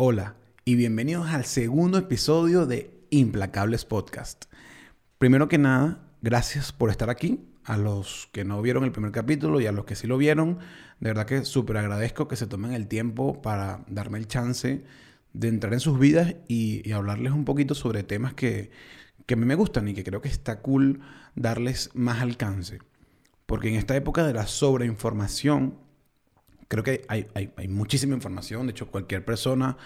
Hola y bienvenidos al segundo episodio de Implacables Podcast. Primero que nada, gracias por estar aquí. A los que no vieron el primer capítulo y a los que sí lo vieron, de verdad que súper agradezco que se tomen el tiempo para darme el chance de entrar en sus vidas y, hablarles un poquito sobre temas que, que a mí me gustan y que creo que está cool darles más alcance. Porque en esta época de la sobreinformación, creo que hay, hay, muchísima información. De hecho, cualquier persona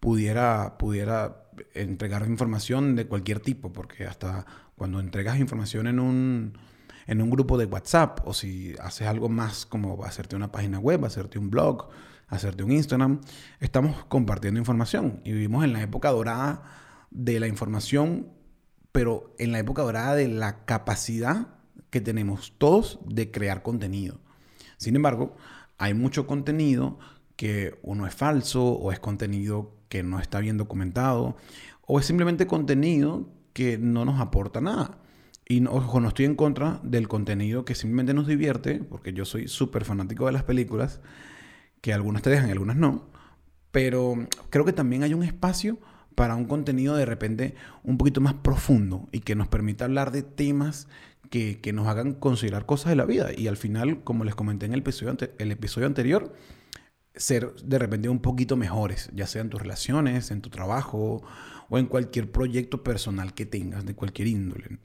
pudiera, pudiera entregar información de cualquier tipo, porque hasta cuando entregas información en un, en un grupo de WhatsApp o si haces algo más como hacerte una página web, hacerte un blog, hacerte un Instagram, estamos compartiendo información y vivimos en la época dorada de la información, pero en la época dorada de la capacidad que tenemos todos de crear contenido. Sin embargo, hay mucho contenido que uno es falso o es contenido que no está bien documentado o es simplemente contenido que no nos aporta nada. Y ojo, no estoy en contra del contenido que simplemente nos divierte, porque yo soy súper fanático de las películas, que algunas te dejan y algunas no. Pero creo que también hay un espacio para un contenido de repente un poquito más profundo y que nos permita hablar de temas que, nos hagan considerar cosas de la vida. Y al final, como les comenté en el episodio, el episodio anterior, ser de repente un poquito mejores, ya sea en tus relaciones, en tu trabajo o en cualquier proyecto personal que tengas de cualquier índole.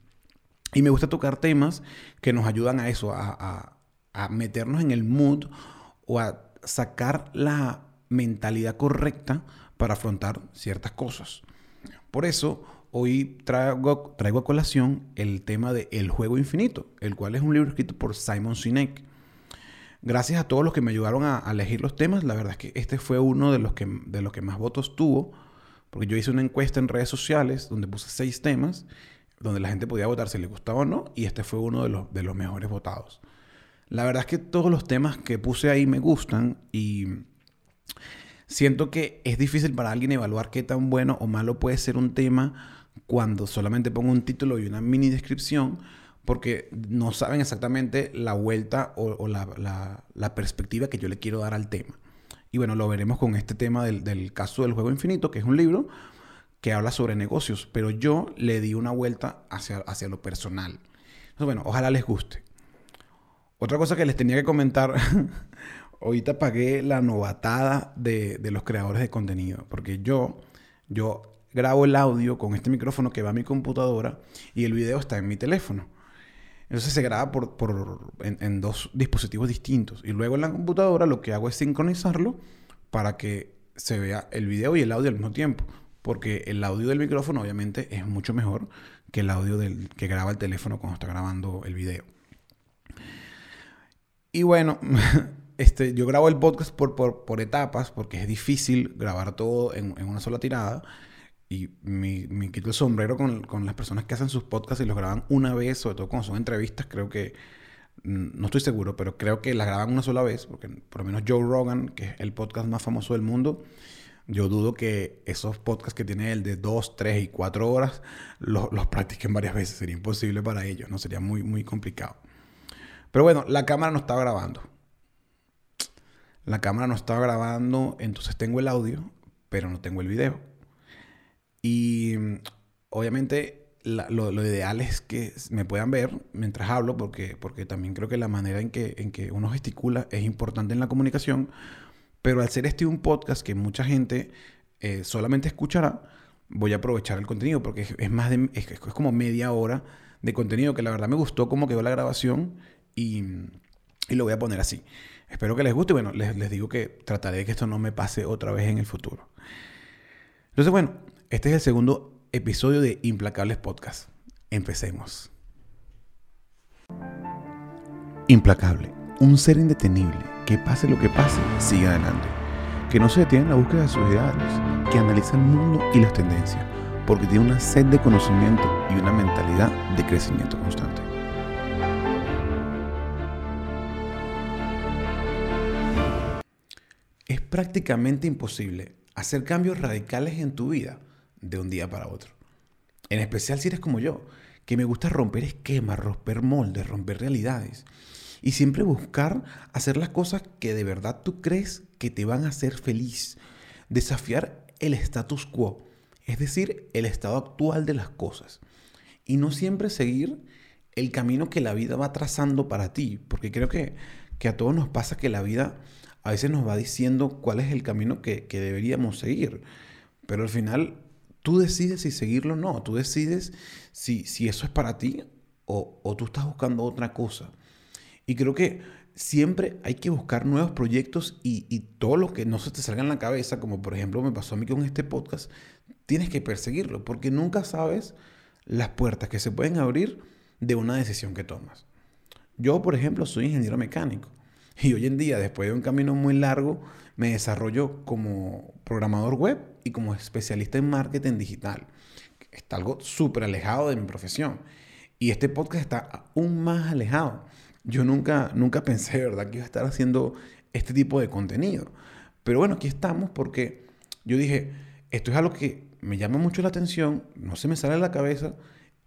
Y me gusta tocar temas que nos ayudan a eso, a, meternos en el mood o a sacar la mentalidad correcta para afrontar ciertas cosas. Por eso, hoy traigo, traigo a colación el tema de El Juego Infinito, el cual es un libro escrito por Simon Sinek. Gracias a todos los que me ayudaron a, elegir los temas, la verdad es que este fue uno de los que, de los que más votos tuvo, porque yo hice una encuesta en redes sociales donde puse seis temas donde la gente podía votar si le gustaba o no, y este fue uno de los, de los mejores votados. La verdad es que todos los temas que puse ahí me gustan y siento que es difícil para alguien evaluar qué tan bueno o malo puede ser un tema cuando solamente pongo un título y una mini descripción, porque no saben exactamente la vuelta o, la, la, perspectiva que yo le quiero dar al tema. Y bueno, lo veremos con este tema del, del caso del juego infinito, que es un libro que habla sobre negocios, pero yo le di una vuelta hacia, hacia lo personal. Entonces, bueno, ojalá les guste. Otra cosa que les tenía que comentar, ahorita pagué la novatada de, de, los creadores de contenido, porque yo, yo grabo el audio con este micrófono que va a mi computadora y el video está en mi teléfono. Entonces se graba por, por en, en, dos dispositivos distintos. Y luego en la computadora lo que hago es sincronizarlo para que se vea el video y el audio al mismo tiempo porque el audio del micrófono obviamente es mucho mejor que el audio del, que graba el teléfono cuando está grabando el video. Y bueno, este, yo grabo el podcast por, por, etapas porque es difícil grabar todo en, una sola tirada. Y me, quito el sombrero con, con, las personas que hacen sus podcasts y los graban una vez, sobre todo cuando son entrevistas, creo que, mm, no estoy seguro, pero creo que las graban una sola vez, porque por lo menos Joe Rogan, que es el podcast más famoso del mundo, yo dudo que esos podcasts que tiene él de dos, tres y cuatro horas los, practiquen varias veces. Sería imposible para ellos, ¿no? Sería muy, muy complicado. Pero bueno, la cámara no estaba grabando. La cámara no estaba grabando, entonces tengo el audio, pero no tengo el video. Y obviamente lo, ideal es que me puedan ver mientras hablo, porque, porque también creo que la manera en que, en que uno gesticula es importante en la comunicación pero al ser este un podcast que mucha gente eh, solamente escuchará, voy a aprovechar el contenido porque es, más de, es, como media hora de contenido que la verdad me gustó cómo quedó la grabación y, y lo voy a poner así. Espero que les guste. Bueno, les, les digo que trataré de que esto no me pase otra vez en el futuro. Entonces, bueno, este es el segundo episodio de Implacables Podcast. Empecemos. Implacable, un ser indetenible que pase lo que pase, sigue adelante. Que no se detiene en la búsqueda de sus ideales, que analiza el mundo y las tendencias, porque tiene una sed de conocimiento y una mentalidad de crecimiento constante. Es prácticamente imposible hacer cambios radicales en tu vida de un día para otro. En especial si eres como yo, que me gusta romper esquemas, romper moldes, romper realidades y siempre buscar hacer las cosas que de verdad tú crees que te van a hacer feliz. Desafiar el status quo, es decir, el estado actual de las cosas. Y no siempre seguir el camino que la vida va trazando para ti, porque creo que, que a todos nos pasa que la vida a veces nos va diciendo cuál es el camino que, que deberíamos seguir, pero al final tú decides si seguirlo o no, tú decides si, si eso es para ti o, o tú estás buscando otra cosa. Y creo que siempre hay que buscar nuevos proyectos y, y, todo lo que no se te salga en la cabeza, como por ejemplo me pasó a mí con este podcast, tienes que perseguirlo, porque nunca sabes las puertas que se pueden abrir de una decisión que tomas. Yo, por ejemplo, soy ingeniero mecánico y hoy en día, después de un camino muy largo, me desarrollo como programador web y como especialista en marketing digital. Está algo súper alejado de mi profesión. Y este podcast está aún más alejado. Yo nunca, nunca pensé, ¿verdad?, que iba a estar haciendo este tipo de contenido. Pero bueno, aquí estamos porque yo dije, esto es algo que me llama mucho la atención, no se me sale de la cabeza,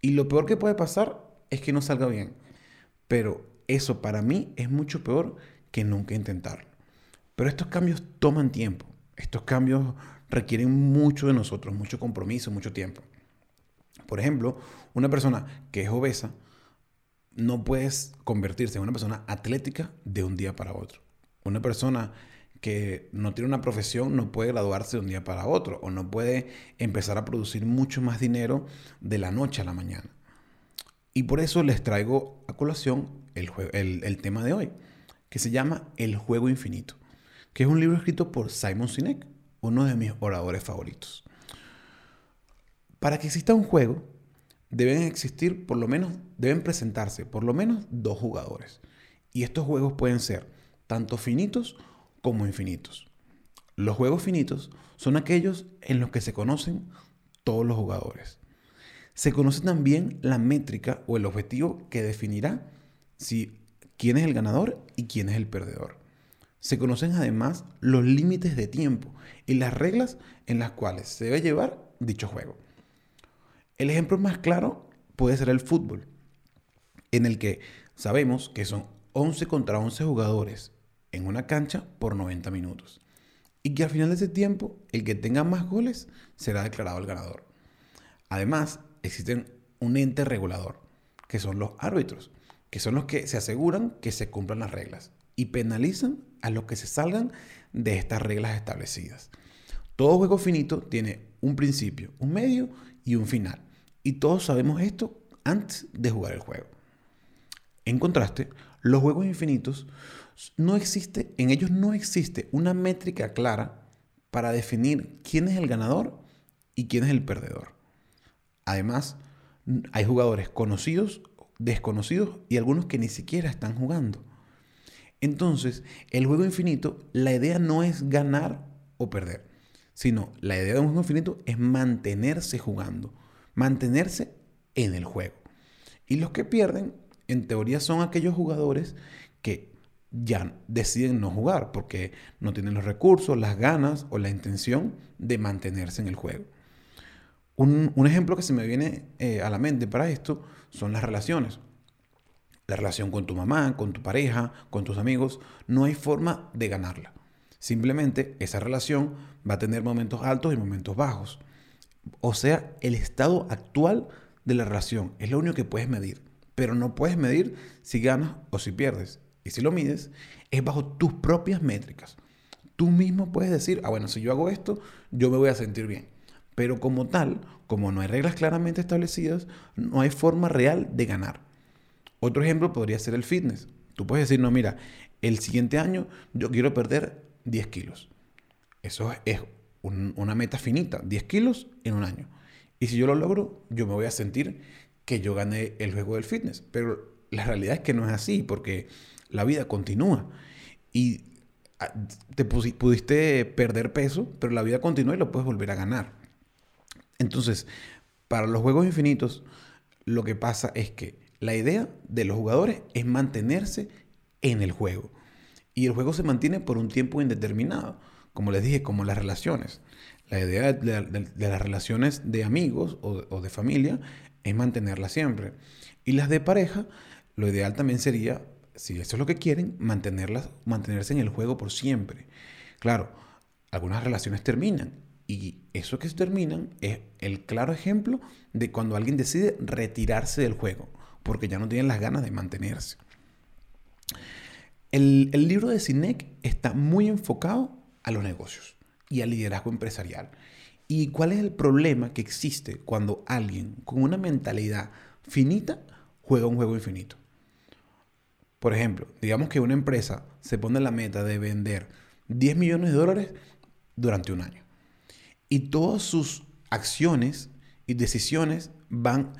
y lo peor que puede pasar es que no salga bien. Pero eso para mí es mucho peor que nunca intentarlo. Pero estos cambios toman tiempo. Estos cambios requieren mucho de nosotros, mucho compromiso, mucho tiempo. Por ejemplo, una persona que es obesa no puede convertirse en una persona atlética de un día para otro. Una persona que no tiene una profesión no puede graduarse de un día para otro o no puede empezar a producir mucho más dinero de la noche a la mañana. Y por eso les traigo a colación el, el, tema de hoy, que se llama El juego infinito, que es un libro escrito por Simon Sinek, uno de mis oradores favoritos. Para que exista un juego, deben existir por lo menos, deben presentarse por lo menos dos jugadores. Y estos juegos pueden ser tanto finitos como infinitos. Los juegos finitos son aquellos en los que se conocen todos los jugadores. Se conoce también la métrica o el objetivo que definirá si quién es el ganador y quién es el perdedor. Se conocen además los límites de tiempo y las reglas en las cuales se debe llevar dicho juego. El ejemplo más claro puede ser el fútbol, en el que sabemos que son 11 contra 11 jugadores en una cancha por 90 minutos. Y que al final de ese tiempo, el que tenga más goles será declarado el ganador. Además, existen un ente regulador, que son los árbitros, que son los que se aseguran que se cumplan las reglas y penalizan a los que se salgan de estas reglas establecidas. Todo juego finito tiene un principio, un medio y un final. Y todos sabemos esto antes de jugar el juego. En contraste, los juegos infinitos no existe, en ellos no existe una métrica clara para definir quién es el ganador y quién es el perdedor. Además, hay jugadores conocidos, desconocidos y algunos que ni siquiera están jugando. Entonces, el juego infinito, la idea no es ganar o perder, sino la idea de un juego infinito es mantenerse jugando, mantenerse en el juego. Y los que pierden, en teoría, son aquellos jugadores que ya deciden no jugar porque no tienen los recursos, las ganas o la intención de mantenerse en el juego. Un, ejemplo que se me viene eh, a la mente para esto son las relaciones. La relación con tu mamá, con tu pareja, con tus amigos, no hay forma de ganarla. Simplemente esa relación va a tener momentos altos y momentos bajos. O sea, el estado actual de la relación es lo único que puedes medir. Pero no puedes medir si ganas o si pierdes. Y si lo mides, es bajo tus propias métricas. Tú mismo puedes decir, ah, bueno, si yo hago esto, yo me voy a sentir bien. Pero como tal, como no hay reglas claramente establecidas, no hay forma real de ganar. Otro ejemplo podría ser el fitness. Tú puedes decir, no, mira, el siguiente año yo quiero perder 10 kilos. Eso es una meta finita, 10 kilos en un año. Y si yo lo logro, yo me voy a sentir que yo gané el juego del fitness. Pero la realidad es que no es así, porque la vida continúa. Y ah, te pudiste perder peso, pero la vida continúa y lo puedes volver a ganar. Entonces, para los juegos infinitos, lo que pasa es que la idea de los jugadores es mantenerse en el juego. Y el juego se mantiene por un tiempo indeterminado. Como les dije, como las relaciones. La idea de, las relaciones de amigos o, de familia es mantenerlas siempre. Y las de pareja, lo ideal también sería si eso es lo que quieren, mantenerlas, mantenerse en el juego por siempre. Claro, algunas relaciones terminan Y eso que terminan es el claro ejemplo de cuando alguien decide retirarse del juego, porque ya no tienen las ganas de mantenerse. El, el libro de Sinek está muy enfocado a los negocios y al liderazgo empresarial. ¿Y cuál es el problema que existe cuando alguien con una mentalidad finita juega un juego infinito? Por ejemplo, digamos que una empresa se pone la meta de vender 10 millones de dólares durante un año. Y todas sus acciones y decisiones van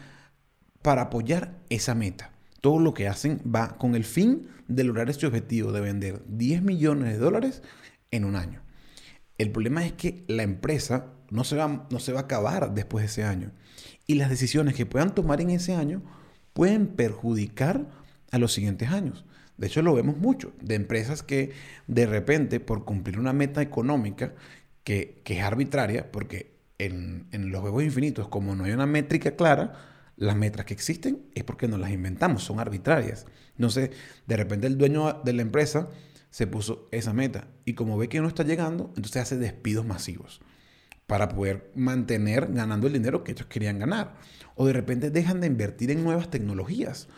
para apoyar esa meta. Todo lo que hacen va con el fin de lograr este objetivo de vender 10 millones de dólares en un año. El problema es que la empresa no se, va, no se va a acabar después de ese año. Y las decisiones que puedan tomar en ese año pueden perjudicar a los siguientes años. De hecho, lo vemos mucho, de empresas que de repente, por cumplir una meta económica que, que es arbitraria, porque en, en, los juegos infinitos, como no hay una métrica clara, las metas que existen es porque nos las inventamos, son arbitrarias. Entonces, de repente el dueño de la empresa se puso esa meta y como ve que no está llegando, entonces hace despidos masivos para poder mantener ganando el dinero que ellos querían ganar. O de repente dejan de invertir en nuevas tecnologías,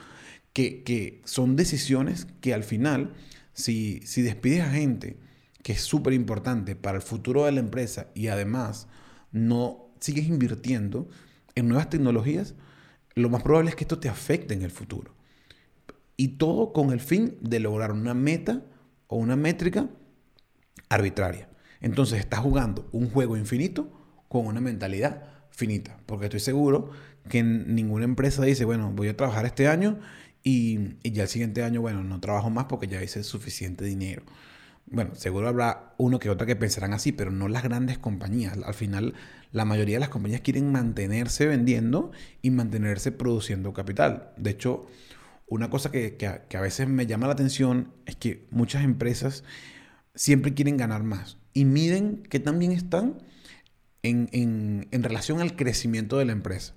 que, que son decisiones que al final, si, si despides a gente, que es súper importante para el futuro de la empresa y además no sigues invirtiendo en nuevas tecnologías, lo más probable es que esto te afecte en el futuro. Y todo con el fin de lograr una meta o una métrica arbitraria. Entonces estás jugando un juego infinito con una mentalidad finita, porque estoy seguro que ninguna empresa dice, bueno, voy a trabajar este año y, y, ya el siguiente año, bueno, no trabajo más porque ya hice suficiente dinero. Bueno, seguro habrá uno que otra que pensarán así, pero no las grandes compañías. Al final, la mayoría de las compañías quieren mantenerse vendiendo y mantenerse produciendo capital. De hecho, una cosa que, a veces me llama la atención es que muchas empresas siempre quieren ganar más y miden que también están en, relación al crecimiento de la empresa.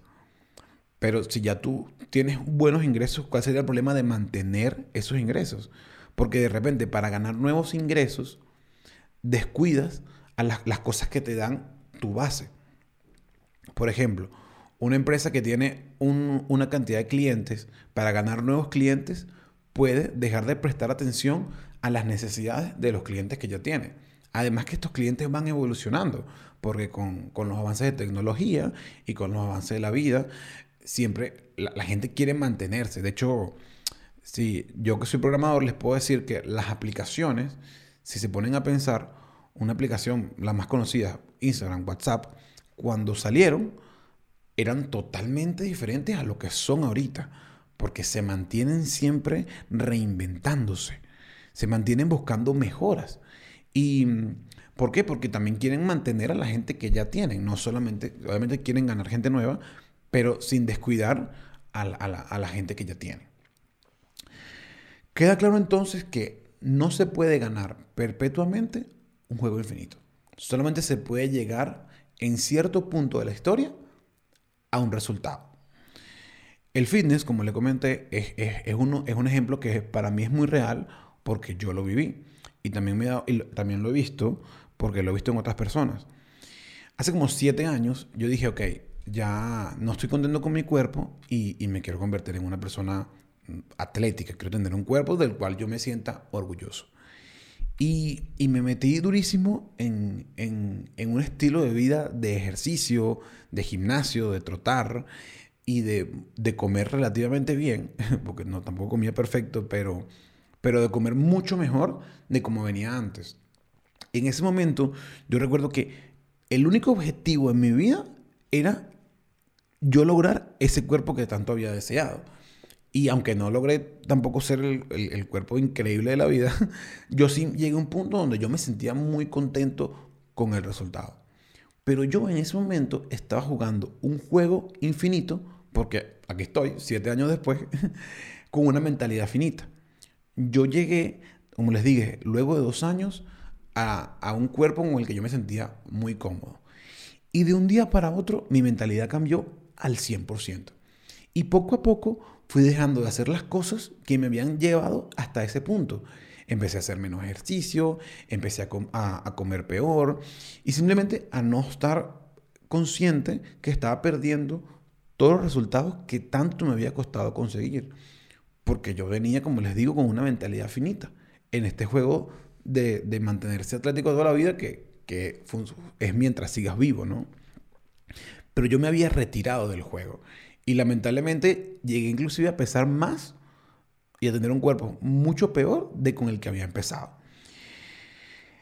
Pero si ya tú tienes buenos ingresos, ¿cuál sería el problema de mantener esos ingresos? Porque de repente para ganar nuevos ingresos, descuidas a las, las cosas que te dan tu base. Por ejemplo, una empresa que tiene una cantidad de clientes, para ganar nuevos clientes, puede dejar de prestar atención a las necesidades de los clientes que ya tiene. Además que estos clientes van evolucionando, porque con, los avances de tecnología y con los avances de la vida, siempre la, gente quiere mantenerse. De hecho, si yo que soy programador les puedo decir que las aplicaciones, si se ponen a pensar, una aplicación, la más conocida, Instagram, WhatsApp, cuando salieron, eran totalmente diferentes a lo que son ahorita, porque se mantienen siempre reinventándose, se mantienen buscando mejoras. ¿Y por qué? Porque también quieren mantener a la gente que ya tienen, no solamente, obviamente quieren ganar gente nueva, pero sin descuidar a la, a la gente que ya tienen. Queda claro entonces que no se puede ganar perpetuamente un juego infinito. Solamente se puede llegar en cierto punto de la historia a un resultado. El fitness, como le comenté, es, es, uno, es un ejemplo que para mí es muy real porque yo lo viví. Y también, me también lo he visto porque lo he visto en otras personas. Hace como siete años yo dije, ok, ya no estoy contento con mi cuerpo y, me quiero convertir en una persona atlética. Quiero tener un cuerpo del cual yo me sienta orgulloso. Y, y, me metí durísimo en, en, en, un estilo de vida de ejercicio, de gimnasio, de trotar y de, de, comer relativamente bien, porque no tampoco comía perfecto, pero, pero de comer mucho mejor de como venía antes. En ese momento yo recuerdo que el único objetivo en mi vida era yo lograr ese cuerpo que tanto había deseado. Y aunque no logré tampoco ser el, cuerpo increíble de la vida, yo sí llegué a un punto donde yo me sentía muy contento con el resultado. Pero yo en ese momento estaba jugando un juego infinito, porque aquí estoy, siete años después, con una mentalidad finita. Yo llegué, como les dije, luego de dos años, a, a un cuerpo con el que yo me sentía muy cómodo. Y de un día para otro, mi mentalidad cambió al 100%. Y poco a poco fui dejando de hacer las cosas que me habían llevado hasta ese punto. Empecé a hacer menos ejercicio, empecé a, comer peor y simplemente a no estar consciente que estaba perdiendo todos los resultados que tanto me había costado conseguir. Porque yo venía, como les digo, con una mentalidad finita en este juego de, mantenerse atlético toda la vida que es mientras sigas vivo, ¿no? Pero yo me había retirado del juego y lamentablemente llegué inclusive a pesar más y a tener un cuerpo mucho peor de con el que había empezado.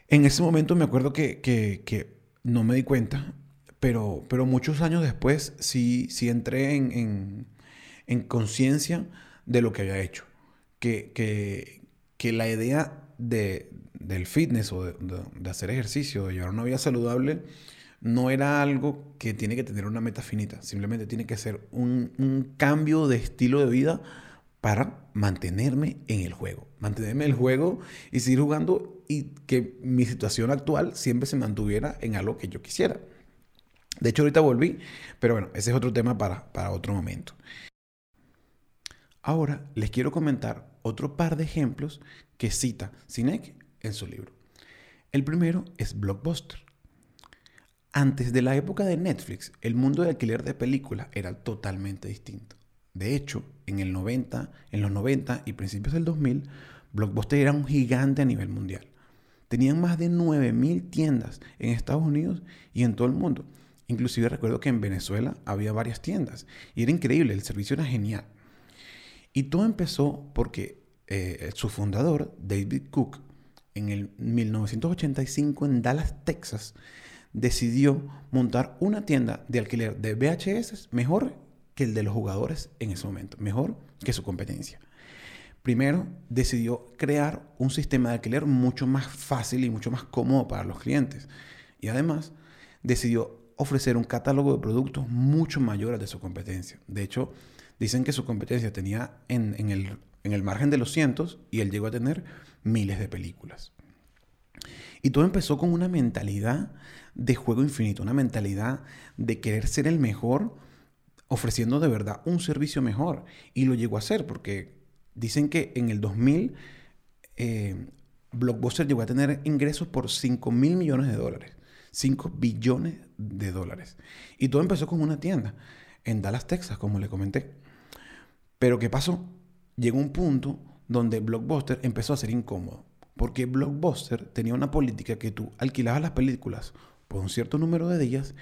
En ese momento me acuerdo que, que, no me di cuenta, pero, pero muchos años después sí, sí entré en, en, en conciencia de lo que había hecho. Que, que, que la idea de, del fitness o de, hacer ejercicio, de llevar una vida saludable, no era algo que tiene que tener una meta finita. Simplemente tiene que ser un, un cambio de estilo de vida para mantenerme en el juego. Mantenerme en el juego y seguir jugando y que mi situación actual siempre se mantuviera en algo que yo quisiera. De hecho, ahorita volví, pero bueno, ese es otro tema para, para otro momento. Ahora les quiero comentar otro par de ejemplos que cita Sinek en su libro. El primero es Blockbuster. Antes de la época de Netflix, el mundo de alquiler de películas era totalmente distinto. De hecho, en, el 90, en los 90 y principios del 2000, Blockbuster era un gigante a nivel mundial. Tenían más de 9.000 tiendas en Estados Unidos y en todo el mundo. Inclusive recuerdo que en Venezuela había varias tiendas y era increíble, el servicio era genial. Y todo empezó porque eh, su fundador, David Cook, en el 1985 en Dallas, Texas, decidió montar una tienda de alquiler de VHS mejor que el de los jugadores en ese momento, mejor que su competencia. Primero, decidió crear un sistema de alquiler mucho más fácil y mucho más cómodo para los clientes. Y además, decidió ofrecer un catálogo de productos mucho mayor al de su competencia. De hecho, Dicen que su competencia tenía en, el, en el margen de los cientos y él llegó a tener miles de películas. Y todo empezó con una mentalidad de juego infinito, una mentalidad de querer ser el mejor, ofreciendo de verdad un servicio mejor. Y lo llegó a hacer porque dicen que en el 2000 eh, Blockbuster llegó a tener ingresos por 5 mil millones de dólares. 5 billones de dólares. Y todo empezó con una tienda en Dallas, Texas, como le comenté. Pero ¿qué pasó? Llegó un punto donde Blockbuster empezó a ser incómodo. Porque Blockbuster tenía una política que tú alquilabas las películas por un cierto número de días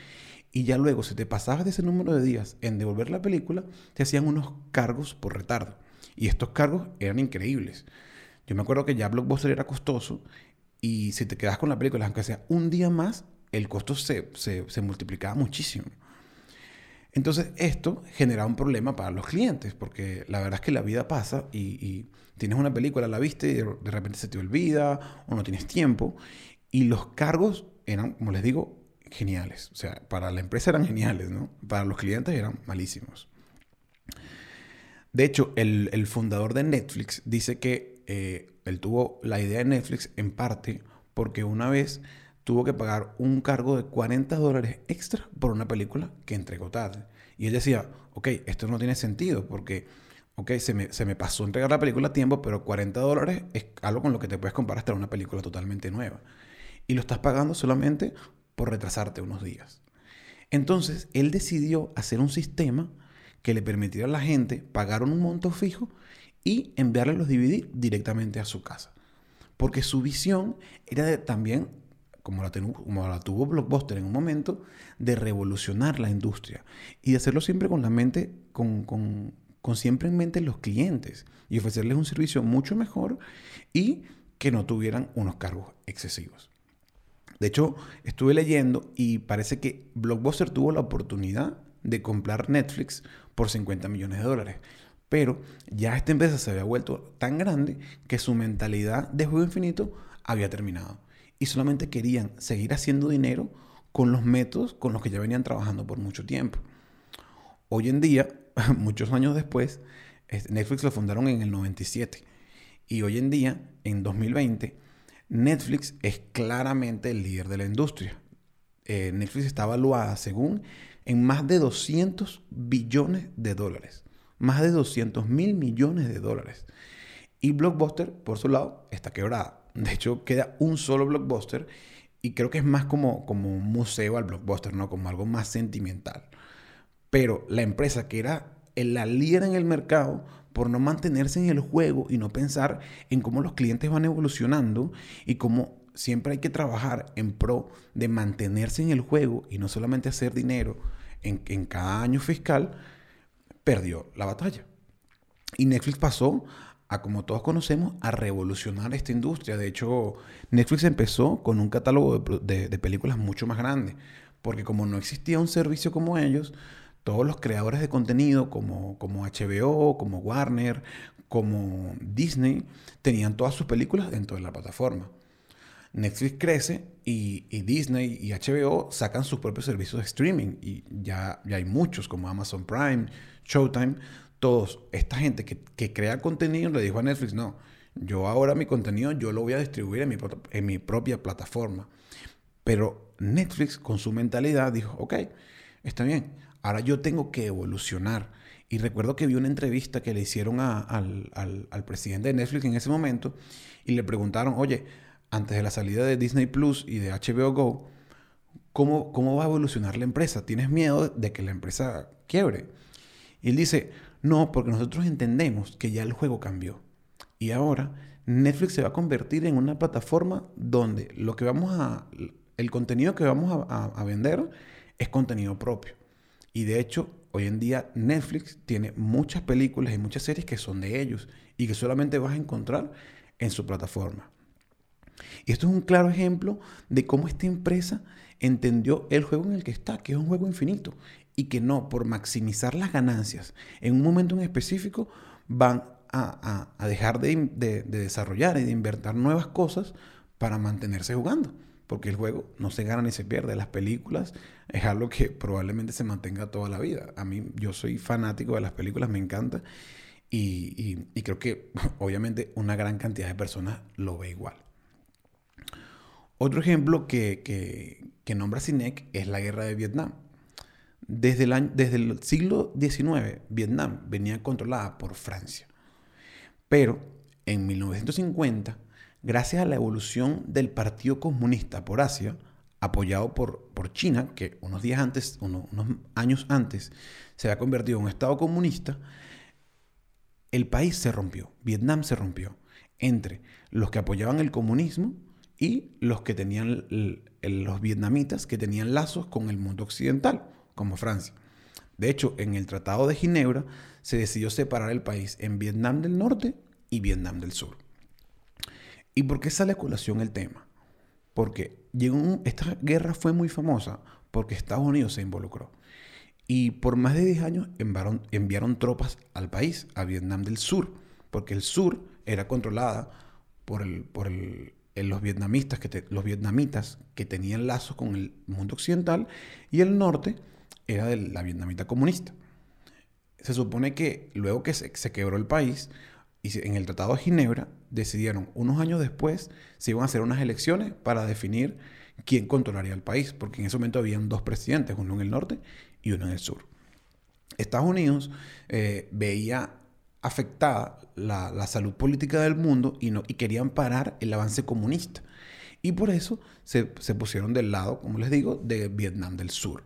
y ya luego si te pasabas de ese número de días en devolver la película, te hacían unos cargos por retardo. Y estos cargos eran increíbles. Yo me acuerdo que ya Blockbuster era costoso y si te quedas con la película, aunque sea un día más, el costo se, se, se multiplicaba muchísimo. Entonces esto genera un problema para los clientes, porque la verdad es que la vida pasa y, tienes una película, la viste y de repente se te olvida o no tienes tiempo. Y los cargos eran, como les digo, geniales. O sea, para la empresa eran geniales, ¿no? Para los clientes eran malísimos. De hecho, el, fundador de Netflix dice que eh, él tuvo la idea de Netflix en parte porque una vez tuvo que pagar un cargo de 40 dólares extra por una película que entregó tarde. Y él decía, ok, esto no tiene sentido porque, ok, se me, se me pasó entregar la película a tiempo, pero 40 dólares es algo con lo que te puedes comparar hasta una película totalmente nueva. Y lo estás pagando solamente por retrasarte unos días. Entonces, él decidió hacer un sistema que le permitiera a la gente pagar un monto fijo y enviarle los DVD directamente a su casa. Porque su visión era de también como la, como la tuvo Blockbuster en un momento, de revolucionar la industria y de hacerlo siempre con la mente, con, siempre en mente los clientes y ofrecerles un servicio mucho mejor y que no tuvieran unos cargos excesivos. De hecho, estuve leyendo y parece que Blockbuster tuvo la oportunidad de comprar Netflix por 50 millones de dólares. Pero ya esta empresa se había vuelto tan grande que su mentalidad de juego infinito había terminado y solamente querían seguir haciendo dinero con los métodos con los que ya venían trabajando por mucho tiempo. Hoy en día, muchos años después, Netflix lo fundaron en el 97 y hoy en día, en 2020, Netflix es claramente el líder de la industria. Eh, Netflix está evaluada, según, en más de 200 billones de dólares. Más de 200 mil millones de dólares. Y Blockbuster, por su lado, está quebrada. De hecho, queda un solo Blockbuster y creo que es más como, como un museo al Blockbuster, ¿no? Como algo más sentimental. Pero la empresa que era la líder en el mercado por no mantenerse en el juego y no pensar en cómo los clientes van evolucionando y cómo siempre hay que trabajar en pro de mantenerse en el juego y no solamente hacer dinero en, cada año fiscal, perdió la batalla. Y Netflix pasó a, como todos conocemos, a revolucionar esta industria. De hecho, Netflix empezó con un catálogo de, películas mucho más grande, porque como no existía un servicio como ellos, todos los creadores de contenido como, como HBO, como Warner, como Disney, tenían todas sus películas dentro de la plataforma. Netflix crece y, Disney y HBO sacan sus propios servicios de streaming y ya, ya hay muchos como Amazon Prime, Showtime, todos. Esta gente que, que, crea contenido le dijo a Netflix, no, yo ahora mi contenido yo lo voy a distribuir en mi, en mi propia plataforma. Pero Netflix con su mentalidad dijo, ok, está bien, Ahora yo tengo que evolucionar. Y recuerdo que vi una entrevista que le hicieron al, presidente de Netflix en ese momento y le preguntaron, oye, antes de la salida de Disney Plus y de HBO Go, ¿cómo, ¿cómo va a evolucionar la empresa? ¿Tienes miedo de que la empresa quiebre? Y él dice, no, porque nosotros entendemos que ya el juego cambió. Y ahora Netflix se va a convertir en una plataforma donde lo que vamos a, el contenido que vamos a vender es contenido propio. Y de hecho, hoy en día Netflix tiene muchas películas y muchas series que son de ellos y que solamente vas a encontrar en su plataforma. Y esto es un claro ejemplo de cómo esta empresa entendió el juego en el que está, que es un juego infinito, y que no, por maximizar las ganancias en un momento en específico, van a, dejar de, de desarrollar y de invertir nuevas cosas para mantenerse jugando porque el juego no se gana ni se pierde. Las películas es algo que probablemente se mantenga toda la vida. A mí, yo soy fanático de las películas, me encanta. Y, creo que obviamente una gran cantidad de personas lo ve igual. Otro ejemplo que, que, nombra Sinek es la guerra de Vietnam. Desde el, desde el siglo XIX, Vietnam venía controlada por Francia. Pero en 1950 gracias a la evolución del Partido Comunista por Asia, apoyado por, por China, que unos días antes, unos, años antes, se había convertido en un Estado comunista, el país se rompió, Vietnam se rompió, entre los que apoyaban el comunismo y los que tenían los vietnamitas que tenían lazos con el mundo occidental, como Francia. De hecho, en el Tratado de Ginebra se decidió separar el país en Vietnam del Norte y Vietnam del Sur. ¿Y por qué sale a colación el tema? Porque esta guerra fue muy famosa porque Estados Unidos se involucró. Y por más de 10 años enviaron, tropas al país, a Vietnam del Sur, porque el sur era controlada por, los, vietnamitas que los vietnamitas que tenían lazos con el mundo occidental y el norte era de la vietnamita comunista. Se supone que luego que se, se quebró el país, y en el Tratado de Ginebra decidieron unos años después se iban a hacer unas elecciones para definir quién controlaría el país, porque en ese momento habían dos presidentes, uno en el norte y uno en el sur. Estados Unidos eh, veía afectada la, salud política del mundo y, no, y querían parar el avance comunista. Y por eso se, pusieron del lado, como les digo, de Vietnam del Sur.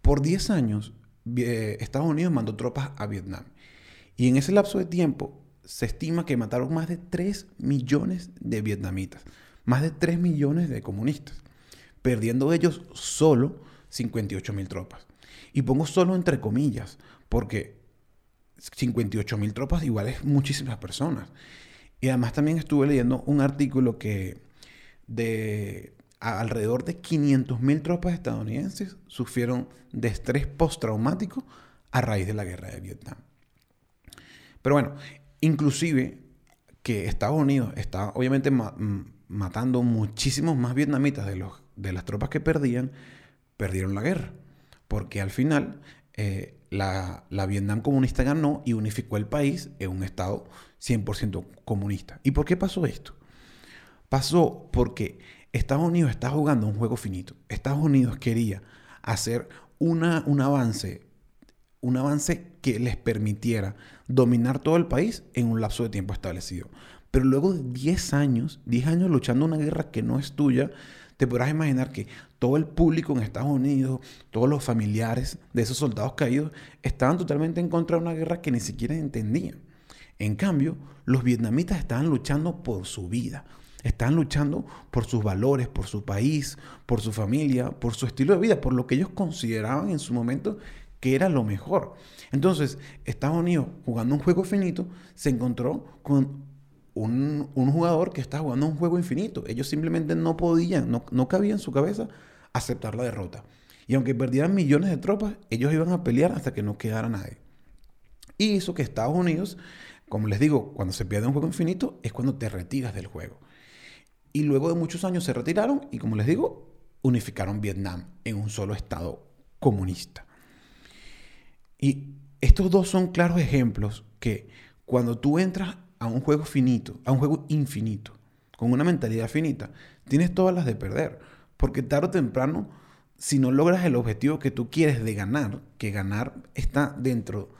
Por 10 años, Estados Unidos mandó tropas a Vietnam. Y en ese lapso de tiempo, se estima que mataron más de 3 millones de vietnamitas, más de 3 millones de comunistas, perdiendo ellos solo 58 mil tropas. Y pongo solo entre comillas, porque 58 mil tropas igual es muchísimas personas. Y además también estuve leyendo un artículo que de alrededor de 500 mil tropas estadounidenses sufrieron de estrés postraumático a raíz de la guerra de Vietnam. Pero bueno, Inclusive que Estados Unidos está obviamente matando muchísimos más vietnamitas de, los, de las tropas que perdían, perdieron la guerra. Porque al final eh, la, la, Vietnam comunista ganó y unificó el país en un Estado 100% comunista. ¿Y por qué pasó esto? Pasó porque Estados Unidos está jugando un juego finito. Estados Unidos quería hacer una, un avance un avance que les permitiera dominar todo el país en un lapso de tiempo establecido. Pero luego de 10 años, 10 años luchando una guerra que no es tuya, te podrás imaginar que todo el público en Estados Unidos, todos los familiares de esos soldados caídos, estaban totalmente en contra de una guerra que ni siquiera entendían. En cambio, los vietnamitas estaban luchando por su vida, estaban luchando por sus valores, por su país, por su familia, por su estilo de vida, por lo que ellos consideraban en su momento que era lo mejor. Entonces, Estados Unidos, jugando un juego finito, se encontró con un, jugador que está jugando un juego infinito. Ellos simplemente no podían, no, no cabía en su cabeza aceptar la derrota. Y aunque perdieran millones de tropas, ellos iban a pelear hasta que no quedara nadie. Y hizo que Estados Unidos, como les digo, cuando se pierde un juego infinito, es cuando te retiras del juego. Y luego de muchos años se retiraron y, como les digo, unificaron Vietnam en un solo estado comunista. Y estos dos son claros ejemplos que cuando tú entras a un juego finito, a un juego infinito, con una mentalidad finita, tienes todas las de perder. Porque tarde o temprano, si no logras el objetivo que tú quieres de ganar, que ganar está dentro,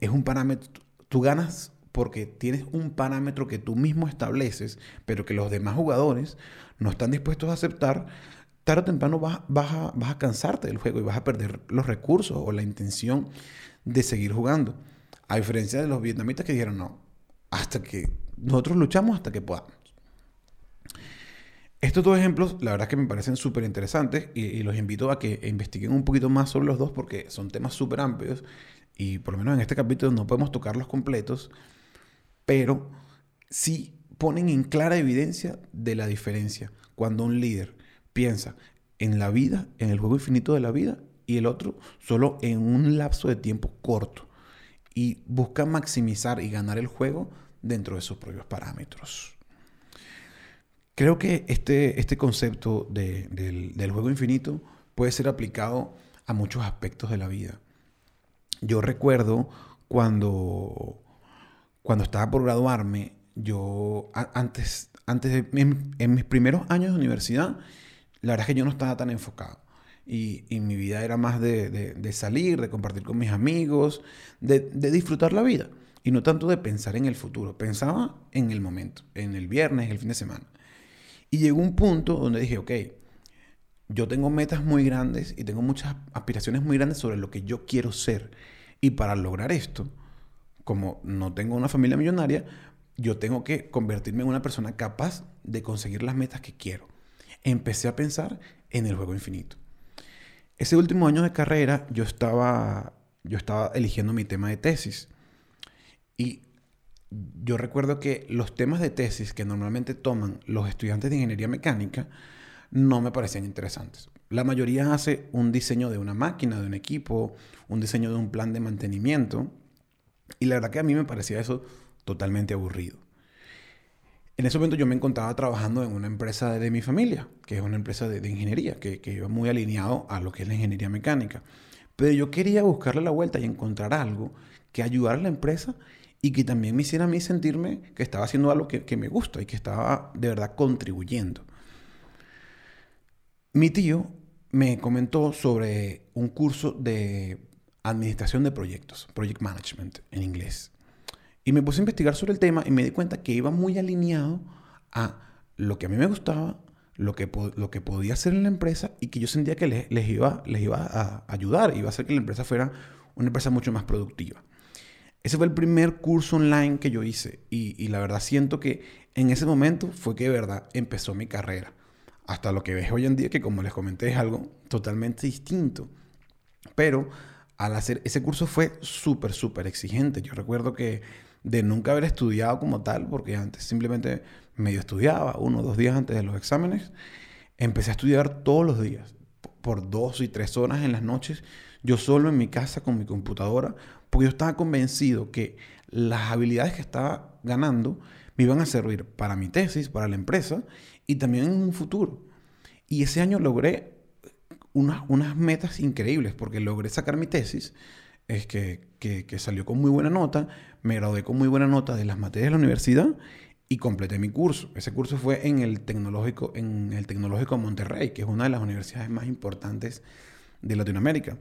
es un parámetro, tú ganas porque tienes un parámetro que tú mismo estableces, pero que los demás jugadores no están dispuestos a aceptar, tarde o temprano vas, a, vas a cansarte del juego y vas a perder los recursos o la intención de seguir jugando. A diferencia de los vietnamitas que dijeron, no, hasta que nosotros luchamos hasta que podamos. Estos dos ejemplos, la verdad es que me parecen súper interesantes y, los invito a que investiguen un poquito más sobre los dos porque son temas súper amplios y por lo menos en este capítulo no podemos tocarlos completos, pero sí ponen en clara evidencia de la diferencia cuando un líder piensa en la vida, en el juego infinito de la vida y el otro solo en un lapso de tiempo corto y busca maximizar y ganar el juego dentro de sus propios parámetros. Creo que este, este concepto del, del juego infinito puede ser aplicado a muchos aspectos de la vida. Yo recuerdo cuando, cuando estaba por graduarme, yo antes, antes de, en, mis primeros años de universidad, la verdad es que yo no estaba tan enfocado. Y, mi vida era más de, salir, de compartir con mis amigos, de, disfrutar la vida. Y no tanto de pensar en el futuro. Pensaba en el momento, en el viernes, el fin de semana. Y llegó un punto donde dije, ok, yo tengo metas muy grandes y tengo muchas aspiraciones muy grandes sobre lo que yo quiero ser. Y para lograr esto, como no tengo una familia millonaria, yo tengo que convertirme en una persona capaz de conseguir las metas que quiero. Empecé a pensar en el juego infinito. Ese último año de carrera yo estaba, yo estaba eligiendo mi tema de tesis. Y yo recuerdo que los temas de tesis que normalmente toman los estudiantes de ingeniería mecánica no me parecían interesantes. La mayoría hace un diseño de una máquina, de un equipo, un diseño de un plan de mantenimiento. Y la verdad que a mí me parecía eso totalmente aburrido. En ese momento yo me encontraba trabajando en una empresa de mi familia, que es una empresa de, ingeniería, que, que, iba muy alineado a lo que es la ingeniería mecánica. Pero yo quería buscarle la vuelta y encontrar algo que ayudara a la empresa y que también me hiciera a mí sentirme que estaba haciendo algo que, que me gusta y que estaba de verdad contribuyendo. Mi tío me comentó sobre un curso de administración de proyectos, project management en inglés. Y me puse a investigar sobre el tema y me di cuenta que iba muy alineado a lo que a mí me gustaba, lo que, lo que podía hacer en la empresa y que yo sentía que les, iba, les iba a ayudar, iba a hacer que la empresa fuera una empresa mucho más productiva. Ese fue el primer curso online que yo hice y, y la verdad siento que en ese momento fue que de verdad empezó mi carrera. Hasta lo que ves hoy en día, que como les comenté es algo totalmente distinto. Pero al hacer ese curso fue súper, súper exigente. Yo recuerdo que de nunca haber estudiado como tal, porque antes simplemente medio estudiaba, uno o dos días antes de los exámenes, empecé a estudiar todos los días, por dos y tres horas en las noches, yo solo en mi casa con mi computadora, porque yo estaba convencido que las habilidades que estaba ganando me iban a servir para mi tesis, para la empresa y también en un futuro. Y ese año logré unas, unas metas increíbles, porque logré sacar mi tesis, es que, que, salió con muy buena nota, me gradué con muy buena nota de las materias de la universidad y completé mi curso. Ese curso fue en el Tecnológico, en el Tecnológico Monterrey, que es una de las universidades más importantes de Latinoamérica.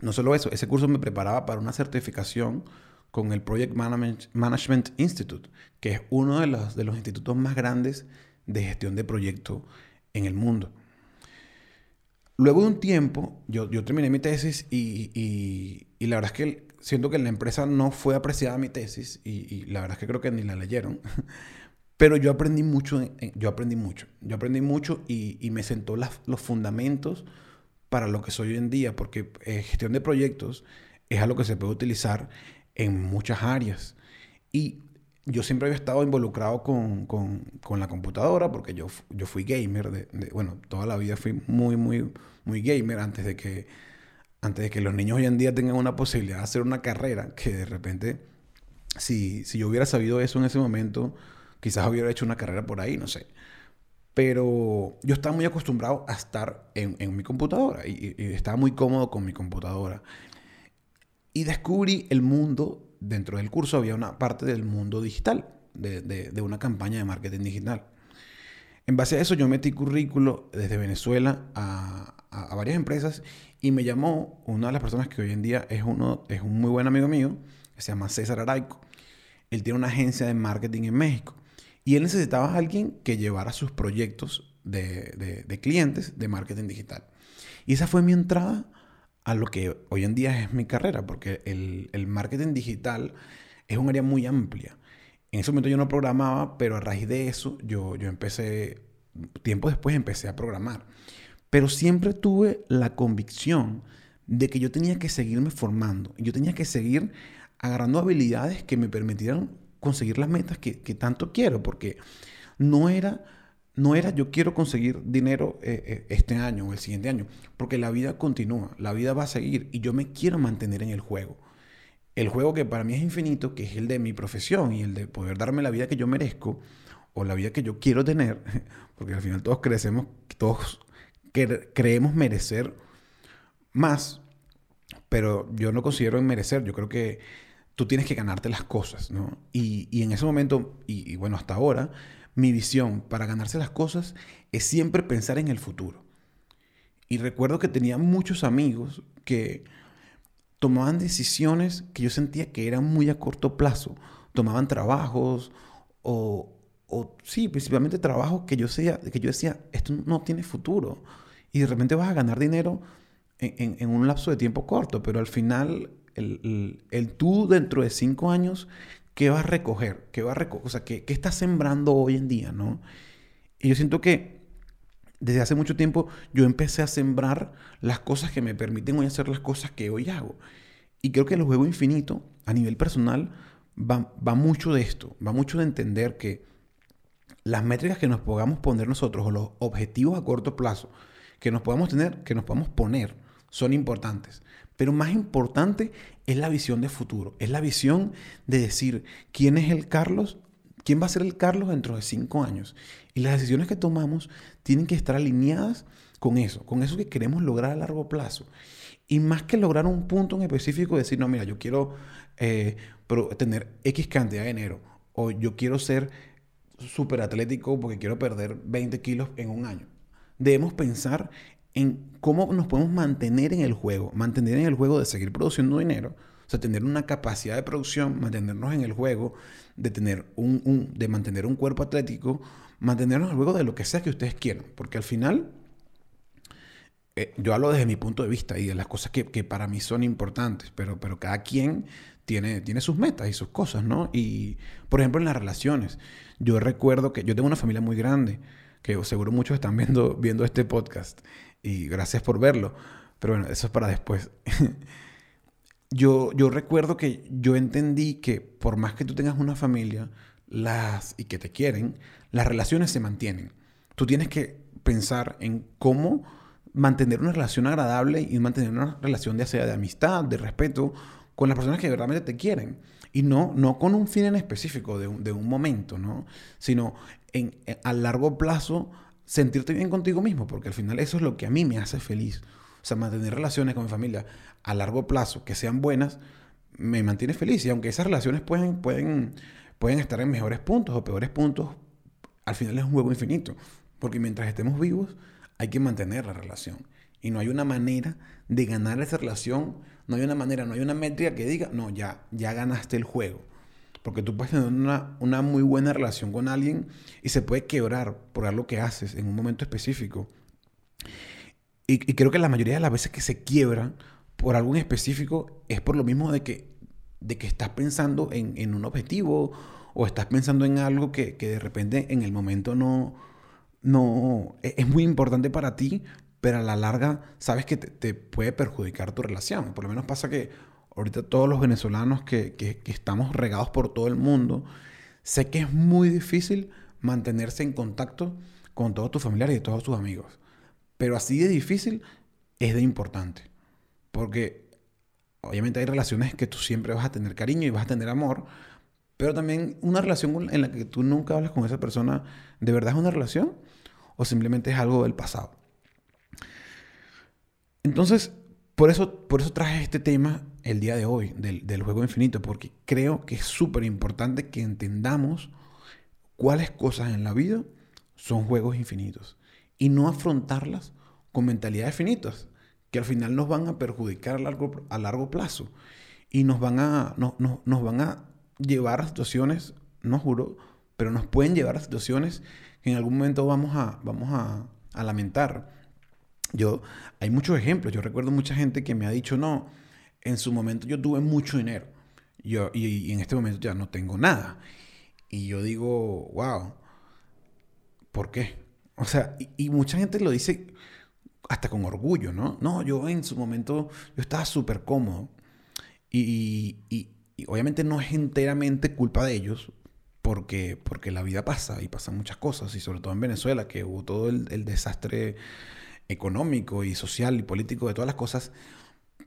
No solo eso, ese curso me preparaba para una certificación con el Project Management Institute, que es uno de los, de los institutos más grandes de gestión de proyectos en el mundo. Luego de un tiempo, yo, terminé mi tesis y, la verdad es que siento que la empresa no fue apreciada mi tesis y, la verdad es que creo que ni la leyeron. Pero yo aprendí mucho, yo aprendí mucho, yo aprendí mucho y, me sentó los fundamentos para lo que soy hoy en día, porque eh, gestión de proyectos es algo que se puede utilizar en muchas áreas. Y yo siempre había estado involucrado con, con, con la computadora, porque yo, yo fui gamer, de, bueno, toda la vida fui muy, muy, muy gamer antes de que, antes de que los niños hoy en día tengan una posibilidad de hacer una carrera, que de repente, si, si yo hubiera sabido eso en ese momento, quizás hubiera hecho una carrera por ahí, no sé. Pero yo estaba muy acostumbrado a estar en, en mi computadora y, y, estaba muy cómodo con mi computadora. Y descubrí el mundo, dentro del curso había una parte del mundo digital, de, una campaña de marketing digital. En base a eso yo metí currículo desde Venezuela a, varias empresas y me llamó una de las personas que hoy en día es, uno, es un muy buen amigo mío, que se llama César Araico. Él tiene una agencia de marketing en México y él necesitaba a alguien que llevara sus proyectos de clientes de marketing digital. Y esa fue mi entrada a lo que hoy en día es mi carrera, porque el, el, marketing digital es un área muy amplia. En ese momento yo no programaba, pero a raíz de eso yo, yo empecé, tiempo después empecé a programar. Pero siempre tuve la convicción de que yo tenía que seguirme formando, yo tenía que seguir agarrando habilidades que me permitieran conseguir las metas que, que tanto quiero, porque no era no era yo quiero conseguir dinero eh, eh, este año o el siguiente año, porque la vida continúa, la vida va a seguir y yo me quiero mantener en el juego. El juego que para mí es infinito, que es el de mi profesión y el de poder darme la vida que yo merezco o la vida que yo quiero tener, porque al final todos crecemos, todos creemos merecer más, pero yo no considero merecer, yo creo que tú tienes que ganarte las cosas, ¿no? Y, en ese momento, y bueno, hasta ahora, mi visión para ganarse las cosas es siempre pensar en el futuro. Y recuerdo que tenía muchos amigos que tomaban decisiones que yo sentía que eran muy a corto plazo. Tomaban trabajos o, o sí, principalmente trabajos que yo, decía, que yo decía, esto no tiene futuro. Y de repente vas a ganar dinero en, en, un lapso de tiempo corto, pero al final el, el, tú dentro de cinco años ¿qué va a recoger? ¿Qué va a recoger? O sea, ¿qué, ¿qué está sembrando hoy en día, no? Y yo siento que desde hace mucho tiempo yo empecé a sembrar las cosas que me permiten hoy hacer las cosas que hoy hago. Y creo que el juego infinito, a nivel personal, va, va mucho de esto, va mucho de entender que las métricas que nos podamos poner nosotros o los objetivos a corto plazo que nos podamos tener, que nos podamos poner, son importantes. Pero más importante es la visión de futuro, es la visión de decir quién es el Carlos, quién va a ser el Carlos dentro de cinco años. Y las decisiones que tomamos tienen que estar alineadas con eso, con eso que queremos lograr a largo plazo. Y más que lograr un punto en específico, decir, no, mira, yo quiero eh, tener X cantidad de dinero, o yo quiero ser súper atlético porque quiero perder 20 kilos en un año. Debemos pensar en cómo nos podemos mantener en el juego, mantener en el juego de seguir produciendo dinero, o sea, tener una capacidad de producción, mantenernos en el juego, de, tener un, de mantener un cuerpo atlético, mantenernos en el juego de lo que sea que ustedes quieran, porque al final, eh, yo hablo desde mi punto de vista y de las cosas que, que, para mí son importantes, pero, pero cada quien tiene, tiene sus metas y sus cosas, ¿no? Y, por ejemplo, en las relaciones, yo recuerdo que yo tengo una familia muy grande, que seguro muchos están viendo, viendo este podcast y gracias por verlo. Pero bueno, eso es para después. yo, yo recuerdo que yo entendí que por más que tú tengas una familia las, y que te quieren, las relaciones se mantienen. Tú tienes que pensar en cómo mantener una relación agradable y mantener una relación de, sea de amistad, de respeto, con las personas que verdaderamente te quieren. Y no, no con un fin en específico de un, de un momento, ¿no? Sino en, a largo plazo sentirte bien contigo mismo, porque al final eso es lo que a mí me hace feliz. O sea, mantener relaciones con mi familia a largo plazo, que sean buenas, me mantiene feliz. Y aunque esas relaciones pueden, pueden, pueden estar en mejores puntos o peores puntos, al final es un juego infinito. Porque mientras estemos vivos, hay que mantener la relación. Y no hay una manera de ganar esa relación, no hay una manera, no hay una métrica que diga, no, ya, ya ganaste el juego. Porque tú puedes tener una, una muy buena relación con alguien y se puede quebrar por algo que haces en un momento específico. Y, creo que la mayoría de las veces que se quiebran por algo específico es por lo mismo de que, de que estás pensando en, en un objetivo o estás pensando en algo que, que, de repente en el momento no, no e, es muy importante para ti, pero a la larga sabes que te, puede perjudicar tu relación. Por lo menos pasa que ahorita todos los venezolanos que, que, estamos regados por todo el mundo, sé que es muy difícil mantenerse en contacto con todos tus familiares y todos tus amigos. Pero así de difícil es de importante. Porque obviamente hay relaciones que tú siempre vas a tener cariño y vas a tener amor, pero también una relación en la que tú nunca hablas con esa persona, ¿de verdad es una relación? ¿O simplemente es algo del pasado? Entonces, por eso, por eso traje este tema el día de hoy, del, juego infinito, porque creo que es súper importante que entendamos cuáles cosas en la vida son juegos infinitos y no afrontarlas con mentalidades finitas, que al final nos van a perjudicar a largo, a largo plazo y nos van a, no, nos van a llevar a situaciones, no juro, pero nos pueden llevar a situaciones que en algún momento vamos a, vamos a lamentar. Yo, hay muchos ejemplos. Yo recuerdo mucha gente que me ha dicho, no, en su momento yo tuve mucho dinero yo, y, y en este momento ya no tengo nada. Y yo digo, wow, ¿por qué? O sea, y, mucha gente lo dice hasta con orgullo, ¿no? No, yo en su momento, yo estaba súper cómodo. Y, y, obviamente no es enteramente culpa de ellos, porque, porque la vida pasa y pasan muchas cosas, y sobre todo en Venezuela, que hubo todo el, el desastre económico y social y político de todas las cosas.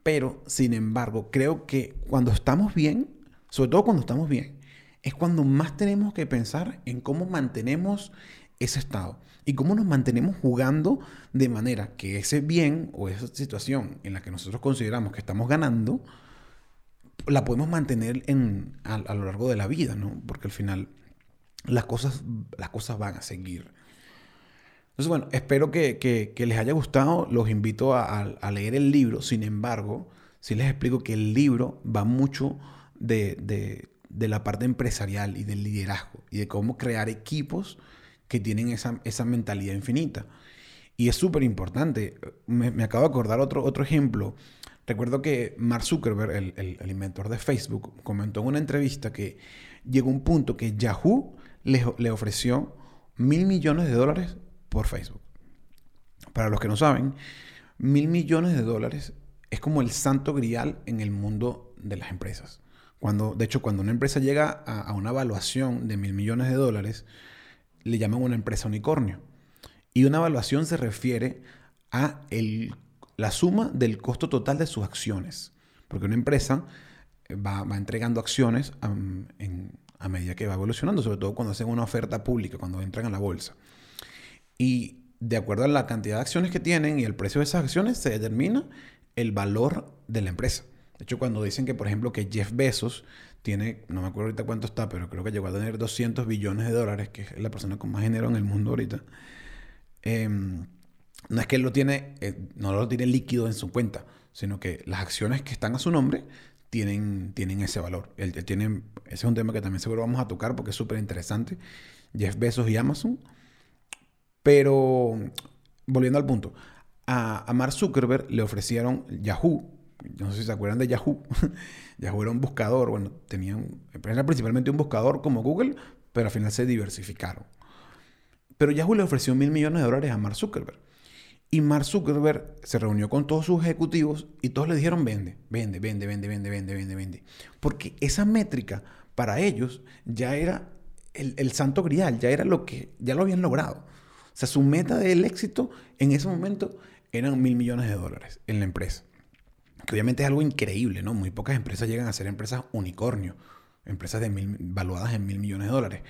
Pero, sin embargo, creo que cuando estamos bien, sobre todo cuando estamos bien, es cuando más tenemos que pensar en cómo mantenemos ese estado y cómo nos mantenemos jugando de manera que ese bien o esa situación en la que nosotros consideramos que estamos ganando, la podemos mantener en, a, lo largo de la vida, ¿no? Porque al final las cosas, las cosas van a seguir. Entonces, bueno, espero que, les haya gustado. Los invito a, leer el libro. Sin embargo, si les explico que el libro va mucho de, la parte empresarial y del liderazgo y de cómo crear equipos que tienen esa, mentalidad infinita. Y es súper importante. Me, acabo de acordar otro, ejemplo. Recuerdo que Mark Zuckerberg, el, inventor de Facebook, comentó en una entrevista que llegó un punto que Yahoo le ofreció mil millones de dólares por Facebook. Para los que no saben, mil millones de dólares es como el santo grial en el mundo de las empresas. Cuando, de hecho, cuando una empresa llega a, una evaluación de mil millones de dólares, le llaman una empresa unicornio. Y una evaluación se refiere a el, la suma del costo total de sus acciones. Porque una empresa eh, va, entregando acciones a, a, medida que va evolucionando, sobre todo cuando hacen una oferta pública, cuando entran a la bolsa. Y de acuerdo a la cantidad de acciones que tienen y el precio de esas acciones, se determina el valor de la empresa. De hecho, cuando dicen que, por ejemplo, que Jeff Bezos tiene, no me acuerdo ahorita cuánto está, pero creo que llegó a tener 200 billones de dólares, que es la persona con más dinero en el mundo ahorita. Em, no es que él lo tiene, eh, no lo tiene líquido en su cuenta, sino que las acciones que están a su nombre tienen, tienen ese valor. Él, tiene, ese es un tema que también seguro vamos a tocar porque es súper interesante. Jeff Bezos y Amazon. Pero, volviendo al punto, a, a Mark Zuckerberg le ofrecieron Yahoo. No sé si se acuerdan de Yahoo. Yahoo era un buscador, bueno, tenían, era principalmente un buscador como Google, pero al final se diversificaron. Pero Yahoo le ofreció mil millones de dólares a Mark Zuckerberg. Y Mark Zuckerberg se reunió con todos sus ejecutivos y todos le dijeron vende, vende, vende, vende, vende, vende, vende, vende. Porque esa métrica para ellos ya era el, el santo grial, ya era lo que ya lo habían logrado. O sea, su meta del éxito en ese momento eran mil millones de dólares en la empresa que obviamente es algo increíble, ¿no? Muy pocas empresas llegan a ser empresas unicornio, empresas de mil, valuadas en mil millones de dólares.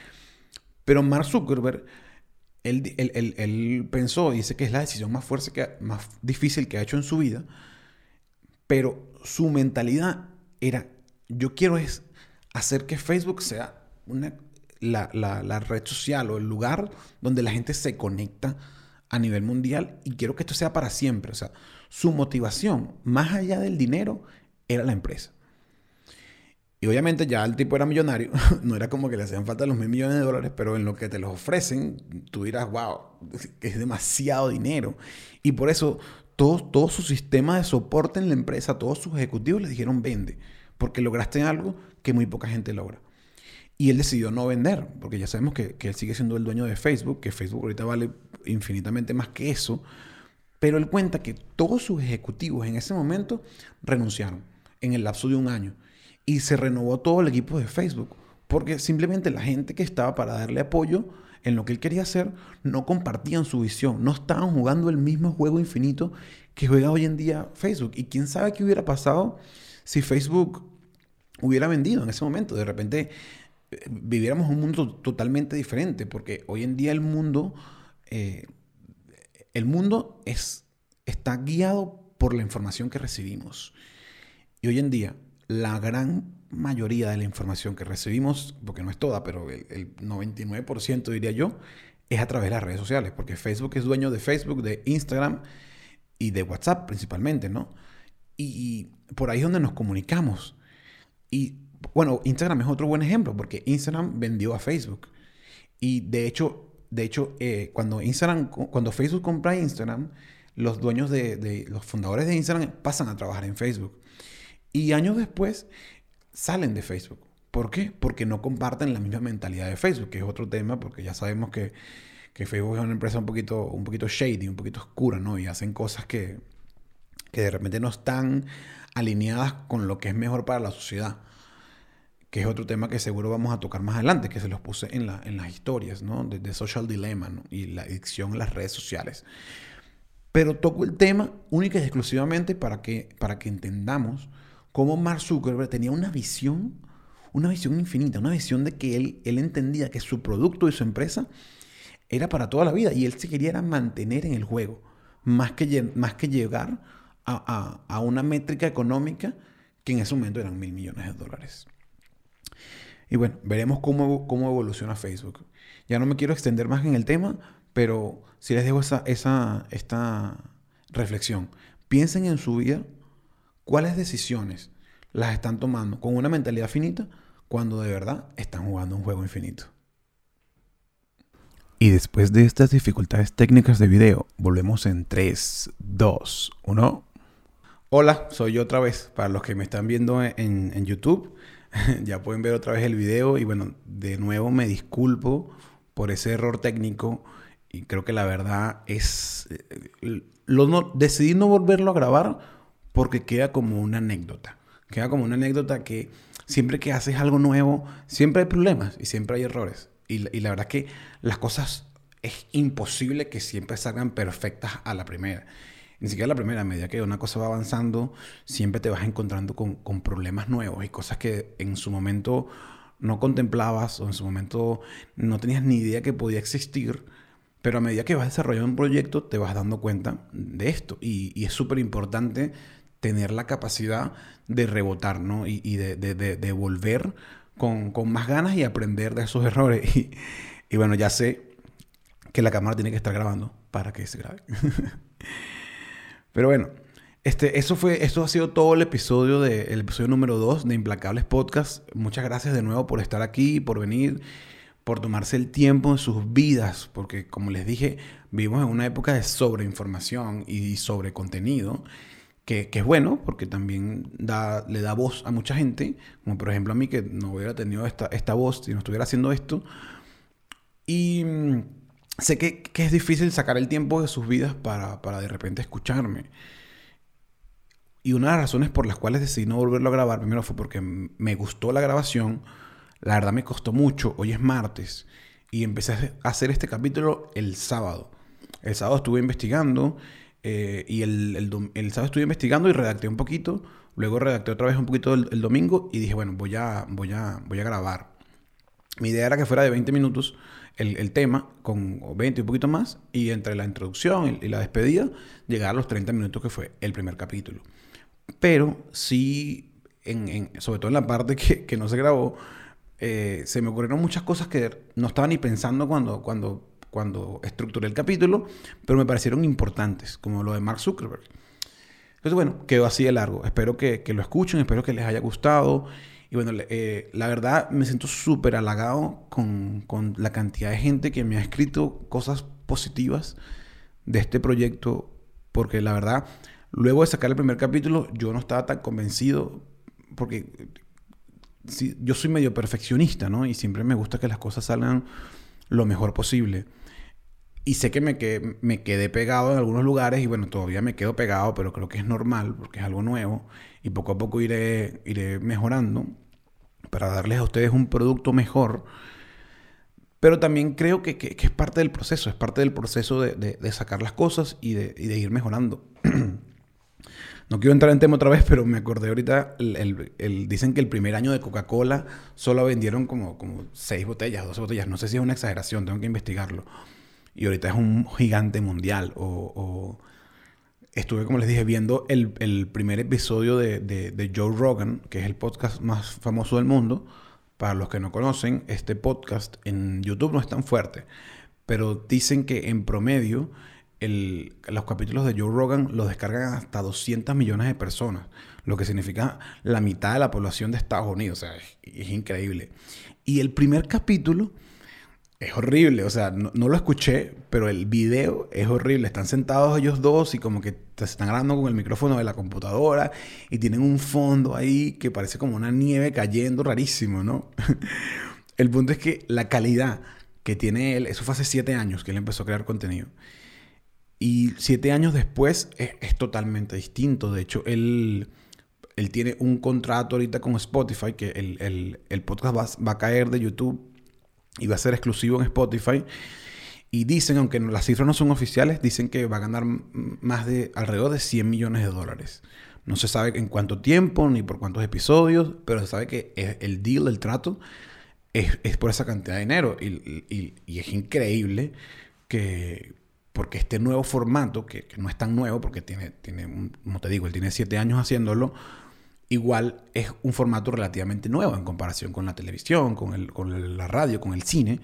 Pero Mark Zuckerberg, él, él, pensó, y dice que es la decisión más fuerte, que, más difícil que ha hecho en su vida, pero su mentalidad era, yo quiero es hacer que Facebook sea una, la, la, red social o el lugar donde la gente se conecta a nivel mundial y quiero que esto sea para siempre. O sea, su motivación, más allá del dinero, era la empresa. Y obviamente ya el tipo era millonario, no era como que le hacían falta los mil millones de dólares, pero en lo que te los ofrecen, tú dirás, wow, es demasiado dinero. Y por eso todo, todo su sistema de soporte en la empresa, todos sus ejecutivos le dijeron, vende, porque lograste algo que muy poca gente logra. Y él decidió no vender, porque ya sabemos que, él sigue siendo el dueño de Facebook, que Facebook ahorita vale infinitamente más que eso. Pero él cuenta que todos sus ejecutivos en ese momento renunciaron en el lapso de un año y se renovó todo el equipo de Facebook, porque simplemente la gente que estaba para darle apoyo en lo que él quería hacer no compartían su visión, no estaban jugando el mismo juego infinito que juega hoy en día Facebook. Y quién sabe qué hubiera pasado si Facebook hubiera vendido en ese momento. De repente viviéramos un mundo totalmente diferente, porque hoy en día el mundo, eh, el mundo es, está guiado por la información que recibimos. Y hoy en día la gran mayoría de la información que recibimos, porque no es toda, pero el, 99% diría yo, es a través de las redes sociales, porque Facebook es dueño de Facebook, de Instagram y de WhatsApp principalmente, ¿no? Y, por ahí es donde nos comunicamos. Y bueno, Instagram es otro buen ejemplo, porque Instagram vendió a Facebook. Y de hecho, de hecho eh, cuando, Instagram, cuando Facebook compra Instagram, los dueños de, de, los fundadores de Instagram pasan a trabajar en Facebook. Y años después salen de Facebook. ¿Por qué? Porque no comparten la misma mentalidad de Facebook, que es otro tema, porque ya sabemos que, Facebook es una empresa un poquito, un poquito shady, un poquito oscura, ¿no? Y hacen cosas que, que de repente no están alineadas con lo que es mejor para la sociedad. Que es otro tema que seguro vamos a tocar más adelante, que se los puse en, la, en las historias, ¿no? De, Social Dilemma y la adicción a las redes sociales. Pero toco el tema única y exclusivamente para que, para que entendamos cómo Mark Zuckerberg tenía una visión, una visión infinita, una visión de que él, él entendía que su producto y su empresa era para toda la vida y él se quería mantener en el juego, más que, más que llegar a, una métrica económica que en ese momento eran mil millones de dólares. Y bueno, veremos cómo, cómo evoluciona Facebook. Ya no me quiero extender más en el tema, pero si les dejo esa, esa, esta reflexión. Piensen en su vida ¿Cuáles decisiones las están tomando con una mentalidad finita cuando de verdad están jugando un juego infinito? Y después de estas dificultades técnicas de video, volvemos en 3, 2, 1. Hola, soy yo otra vez. Para los que me están viendo en, YouTube, ya pueden ver otra vez el video. Y bueno, de nuevo me disculpo por ese error técnico. Y creo que la verdad es... Eh, lo no, decidí no volverlo a grabar porque queda como una anécdota. Queda como una anécdota que siempre que haces algo nuevo, siempre hay problemas y siempre hay errores. Y, la verdad que las cosas es imposible que siempre salgan perfectas a la primera. Ni siquiera la primera, a medida que una cosa va avanzando, siempre te vas encontrando con, con problemas nuevos y cosas que en su momento no contemplabas o en su momento no tenías ni idea que podía existir. Pero a medida que vas desarrollando un proyecto, te vas dando cuenta de esto. Y, y es súper importante tener la capacidad de rebotar, ¿no? Y, de, volver con, más ganas y aprender de esos errores. Y, bueno, ya sé que la cámara tiene que estar grabando para que se grabe. Pero bueno, este, eso fue, esto ha sido todo el episodio del episodio número 2 de Implacables Podcast. Muchas gracias de nuevo por estar aquí, por venir, por tomarse el tiempo en sus vidas, porque como les dije, vivimos en una época de sobreinformación y sobre contenido que, es bueno porque también da, le da voz a mucha gente, como por ejemplo a mí que no hubiera tenido esta, esta voz si no estuviera haciendo esto. Y sé que, que, es difícil sacar el tiempo de sus vidas para, para de repente escucharme. Y una de las razones por las cuales decidí no volverlo a grabar, primero fue porque me gustó la grabación, la verdad me costó mucho, hoy es martes, y empecé a hacer este capítulo el sábado. El sábado estuve investigando eh, y el, el, sábado estuve investigando y redacté un poquito. Luego redacté otra vez un poquito el, domingo y dije, bueno, voy a, voy, a, voy a grabar. Mi idea era que fuera de 20 minutos el, el tema, con 20 y un poquito más, y entre la introducción y, la despedida, llegar a los 30 minutos que fue el primer capítulo. Pero sí, en, sobre todo en la parte que, que no se grabó, eh, se me ocurrieron muchas cosas que no estaba ni pensando cuando, cuando cuando estructuré el capítulo, pero me parecieron importantes, como lo de Mark Zuckerberg. Entonces, bueno, quedó así de largo. Espero que, lo escuchen, espero que les haya gustado. Y bueno, eh, la verdad me siento súper halagado con, con, la cantidad de gente que me ha escrito cosas positivas de este proyecto, porque la verdad, luego de sacar el primer capítulo, yo no estaba tan convencido, porque yo soy medio perfeccionista, ¿no? Y siempre me gusta que las cosas salgan lo mejor posible. Y sé que me, que me quedé pegado en algunos lugares y bueno, todavía me quedo pegado, pero creo que es normal porque es algo nuevo y poco a poco iré, iré mejorando para darles a ustedes un producto mejor. Pero también creo que, que, es parte del proceso, es parte del proceso de, de, sacar las cosas y de, ir mejorando. No quiero entrar en tema otra vez, pero me acordé ahorita, el, dicen que el primer año de Coca-Cola solo vendieron como, como 6 botellas, 12 botellas. No sé si es una exageración, tengo que investigarlo. Y ahorita es un gigante mundial. O, estuve, como les dije, viendo el, primer episodio de, de, Joe Rogan, que es el podcast más famoso del mundo. Para los que no conocen, este podcast en YouTube no es tan fuerte, pero dicen que en promedio los capítulos de Joe Rogan los descargan hasta 200 millones de personas, lo que significa la mitad de la población de Estados Unidos. O sea, es, increíble. Y el primer capítulo es horrible, o sea, no, lo escuché, pero el video es horrible. Están sentados ellos dos y como que están grabando con el micrófono de la computadora y tienen un fondo ahí que parece como una nieve cayendo rarísimo, ¿no? el punto es que la calidad que tiene él, eso fue hace siete años que él empezó a crear contenido. Y siete años después es, totalmente distinto. De hecho, él, él, tiene un contrato ahorita con Spotify, que el, el, podcast va, a caer de YouTube y va a ser exclusivo en Spotify. Y dicen, aunque las cifras no son oficiales, dicen que va a ganar más de alrededor de 100 millones de dólares. No se sabe en cuánto tiempo ni por cuántos episodios, pero se sabe que el deal, el trato, es, es por esa cantidad de dinero. Y, y, es increíble que porque este nuevo formato, que, no es tan nuevo, porque tiene, tiene, como te digo, él tiene siete años haciéndolo, igual es un formato relativamente nuevo en comparación con la televisión, con, el, con la radio, con el cine,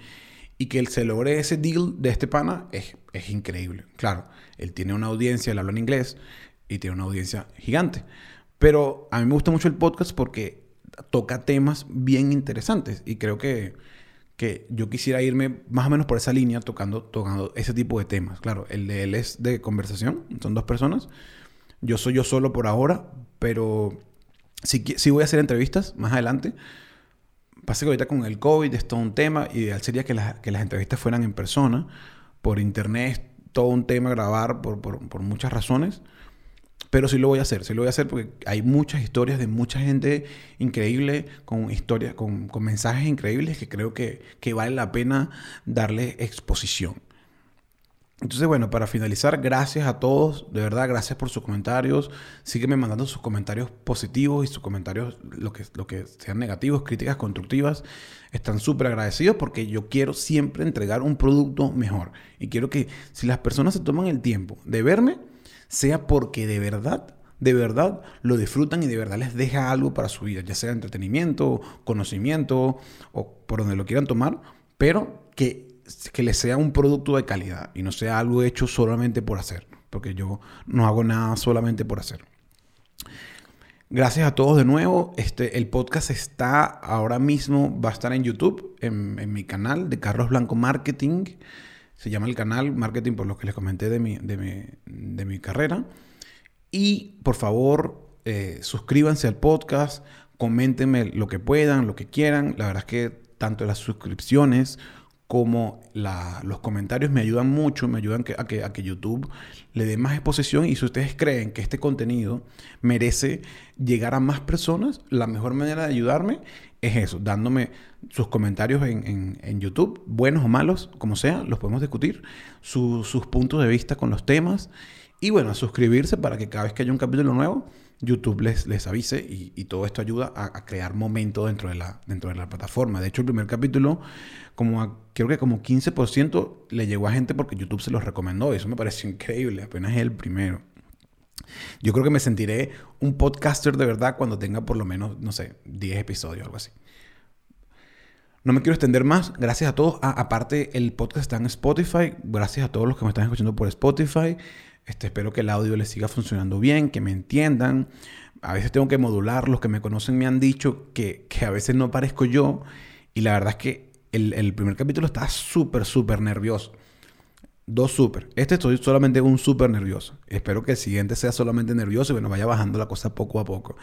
y que se logre ese deal de este pana es, es increíble. Claro, él tiene una audiencia, él habla en inglés, y tiene una audiencia gigante. Pero a mí me gusta mucho el podcast porque toca temas bien interesantes, y creo que que yo quisiera irme más o menos por esa línea tocando, tocando ese tipo de temas. Claro, el de él es de conversación, son dos personas. Yo soy yo solo por ahora, pero sí voy a hacer entrevistas más adelante. Pasa que ahorita con el COVID es todo un tema. Ideal sería que, las entrevistas fueran en persona. Por internet todo un tema grabar por muchas razones. Pero sí lo voy a hacer, sí lo voy a hacer porque hay muchas historias de mucha gente increíble, con historias, con, mensajes increíbles que creo que, vale la pena darle exposición. Entonces, bueno, para finalizar, gracias a todos, de verdad, gracias por sus comentarios. Sígueme mandando sus comentarios positivos y sus comentarios, lo que, lo que sean negativos, críticas constructivas. Están súper agradecidos porque yo quiero siempre entregar un producto mejor. Y quiero que si las personas se toman el tiempo de verme, sea porque de verdad, de verdad lo disfrutan y de verdad les deja algo para su vida, ya sea entretenimiento, conocimiento o por donde lo quieran tomar, pero que, que les sea un producto de calidad y no sea algo hecho solamente por hacer, porque yo no hago nada solamente por hacer. Gracias a todos de nuevo. Este, el podcast está ahora mismo, va a estar en YouTube, en, mi canal de Carlos Blanco Marketing. Se llama el canal Marketing por lo que les comenté de mi, de mi, carrera. Y por favor, eh, suscríbanse al podcast, coméntenme lo que puedan, lo que quieran. La verdad es que tanto las suscripciones como los comentarios me ayudan mucho, me ayudan a, que, a que YouTube le dé más exposición. Y si ustedes creen que este contenido merece llegar a más personas, la mejor manera de ayudarme es eso, dándome sus comentarios en, YouTube, buenos o malos, como sea, los podemos discutir, sus puntos de vista con los temas. Y bueno, suscribirse para que cada vez que haya un capítulo nuevo, YouTube les, les avise y, todo esto ayuda a, crear momento dentro de, la, dentro de la plataforma. De hecho, el primer capítulo, como creo que como 15% le llegó a gente porque YouTube se los recomendó. Eso me pareció increíble, apenas es el primero. Yo creo que me sentiré un podcaster de verdad cuando tenga por lo menos, no sé, 10 episodios o algo así. no me quiero extender más. Gracias a todos. Ah, aparte, el podcast está en Spotify. Gracias a todos los que me están escuchando por Spotify. Este, espero que el audio les siga funcionando bien, que me entiendan. A veces tengo que modular. Los que me conocen me han dicho que, a veces no parezco yo. Y la verdad es que el, el primer capítulo está súper, súper nervioso. Dos súper. Este estoy solamente un súper nervioso. Espero que el siguiente sea solamente nervioso y bueno, vaya bajando la cosa poco a poco.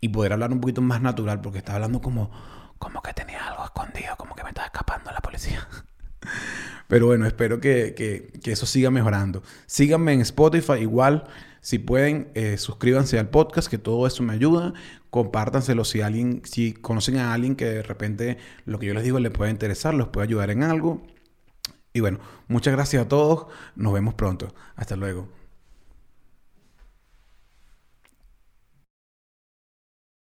Y poder hablar un poquito más natural porque estaba hablando como, como que tenía algo escondido, como que me estaba escapando la policía. Pero bueno, espero que, eso siga mejorando. Síganme en Spotify igual. Si pueden, eh, suscríbanse al podcast, que todo eso me ayuda. Compártanselo si alguien, si conocen a alguien que de repente lo que yo les digo les puede interesar, los puede ayudar en algo. Y bueno, muchas gracias a todos. Nos vemos pronto. Hasta luego.